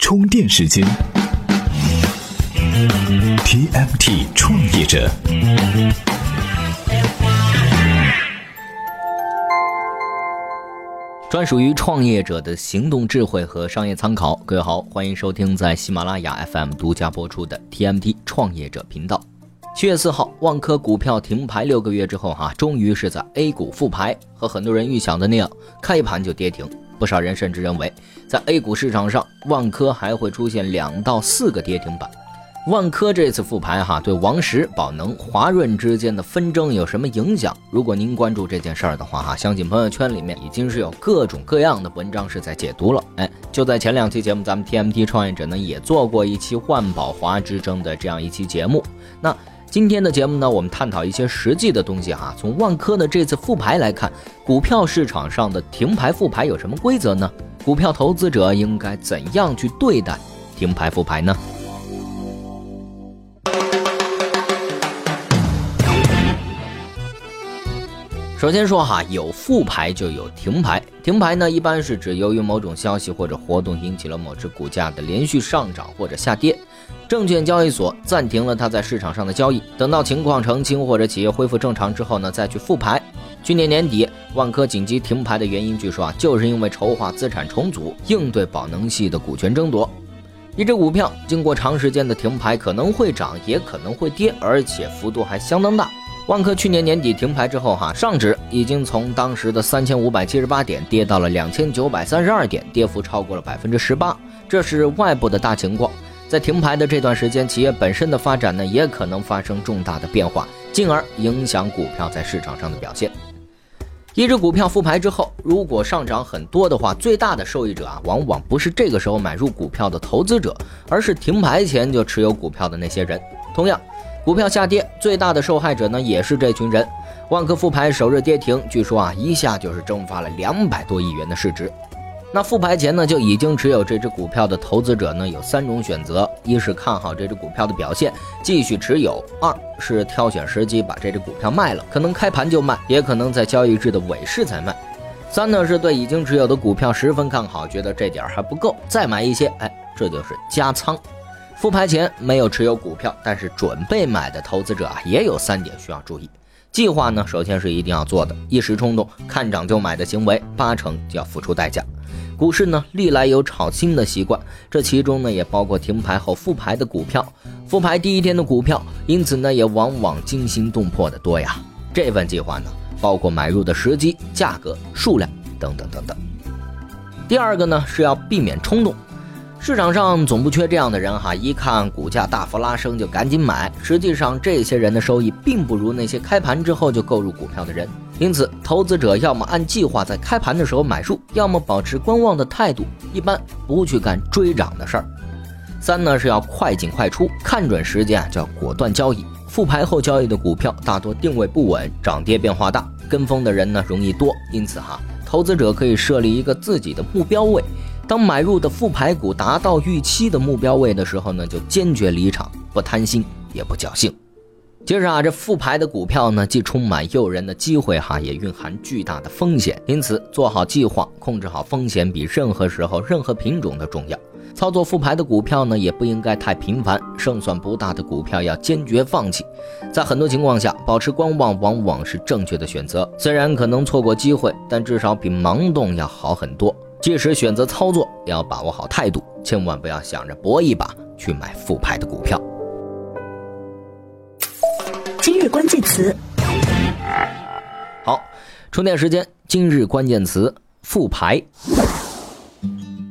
充电时间，TMT 创业者，专属于创业者的行动智慧和商业参考。各位好，欢迎收听在喜马拉雅 FM 独家播出的 TMT 创业者频道。七月四号，万科股票停牌六个月之后，哈，终于是在 A 股复牌。和很多人预想的那样，开盘就跌停。不少人甚至认为，在 A 股市场上，万科还会出现两到四个跌停板。万科这次复牌，哈，对王石、宝能、华润之间的纷争有什么影响？如果您关注这件事儿的话，哈，相信朋友圈里面已经是有各种各样的文章是在解读了。哎，就在前两期节目，咱们 TMT 创业者呢也做过一期万宝华之争的这样一期节目。那今天的节目呢，我们探讨一些实际的东西哈。从万科的这次复牌来看，股票市场上的停牌复牌有什么规则呢？股票投资者应该怎样去对待停牌复牌呢？首先说哈，有复牌就有停牌。停牌呢，一般是指由于某种消息或者活动引起了某只股价的连续上涨或者下跌。证券交易所暂停了它在市场上的交易，等到情况澄清或者企业恢复正常之后呢，再去复牌。去年年底，万科紧急停牌的原因，据说啊，就是因为筹划资产重组，应对宝能系的股权争夺。一只股票经过长时间的停牌，可能会涨，也可能会跌，而且幅度还相当大。万科去年年底停牌之后，哈，上指已经从当时的三千五百七十八点跌到了两千九百三十二点，跌幅超过了百分之十八，这是外部的大情况。在停牌的这段时间，企业本身的发展呢，也可能发生重大的变化，进而影响股票在市场上的表现。一只股票复牌之后，如果上涨很多的话，最大的受益者啊，往往不是这个时候买入股票的投资者，而是停牌前就持有股票的那些人。同样，股票下跌最大的受害者呢，也是这群人。万科复牌首日跌停，据说啊，一下就是蒸发了两百多亿元的市值。那复牌前呢，就已经持有这只股票的投资者呢，有三种选择：一是看好这只股票的表现，继续持有；二是挑选时机把这只股票卖了，可能开盘就卖，也可能在交易日的尾市才卖；三呢是对已经持有的股票十分看好，觉得这点还不够，再买一些，哎，这就是加仓。复牌前没有持有股票，但是准备买的投资者啊，也有三点需要注意。计划呢，首先是一定要做的，一时冲动看涨就买的行为，八成就要付出代价。股市呢，历来有炒新的习惯，这其中呢，也包括停牌后复牌的股票，复牌第一天的股票，因此呢，也往往惊心动魄的多呀。这份计划呢，包括买入的时机、价格、数量等等等等。第二个呢，是要避免冲动。市场上总不缺这样的人哈，一看股价大幅拉升就赶紧买。实际上，这些人的收益并不如那些开盘之后就购入股票的人。因此，投资者要么按计划在开盘的时候买入，要么保持观望的态度，一般不去干追涨的事儿。三呢是要快进快出，看准时间啊就要果断交易。复牌后交易的股票大多定位不稳，涨跌变化大，跟风的人呢容易多。因此哈，投资者可以设立一个自己的目标位。当买入的复牌股达到预期的目标位的时候呢，就坚决离场，不贪心也不侥幸。接着啊，这复牌的股票呢，既充满诱人的机会哈，也蕴含巨大的风险。因此，做好计划，控制好风险，比任何时候、任何品种都重要。操作复牌的股票呢，也不应该太频繁。胜算不大的股票要坚决放弃。在很多情况下，保持观望往往是正确的选择。虽然可能错过机会，但至少比盲动要好很多。即使选择操作，也要把握好态度，千万不要想着搏一把去买复牌的股票。今日关键词，好，充电时间。今日关键词：复牌。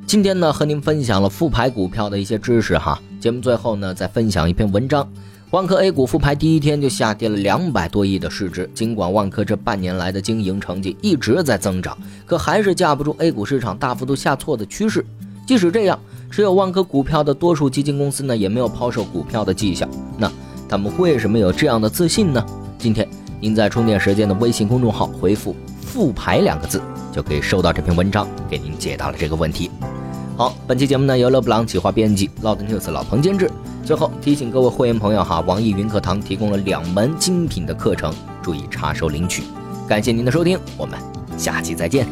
今天呢，和您分享了复牌股票的一些知识哈。节目最后呢，再分享一篇文章。万科 A 股复牌第一天就下跌了两百多亿的市值。尽管万科这半年来的经营成绩一直在增长，可还是架不住 A 股市场大幅度下挫的趋势。即使这样，持有万科股票的多数基金公司呢，也没有抛售股票的迹象。那他们为什么有这样的自信呢？今天您在充电时间的微信公众号回复“复牌”两个字，就可以收到这篇文章，给您解答了这个问题。好，本期节目呢由勒布朗企划编辑老邓 news 老彭监制。最后提醒各位会员朋友哈，网易云课堂提供了两门精品的课程，注意查收领取。感谢您的收听，我们下期再见。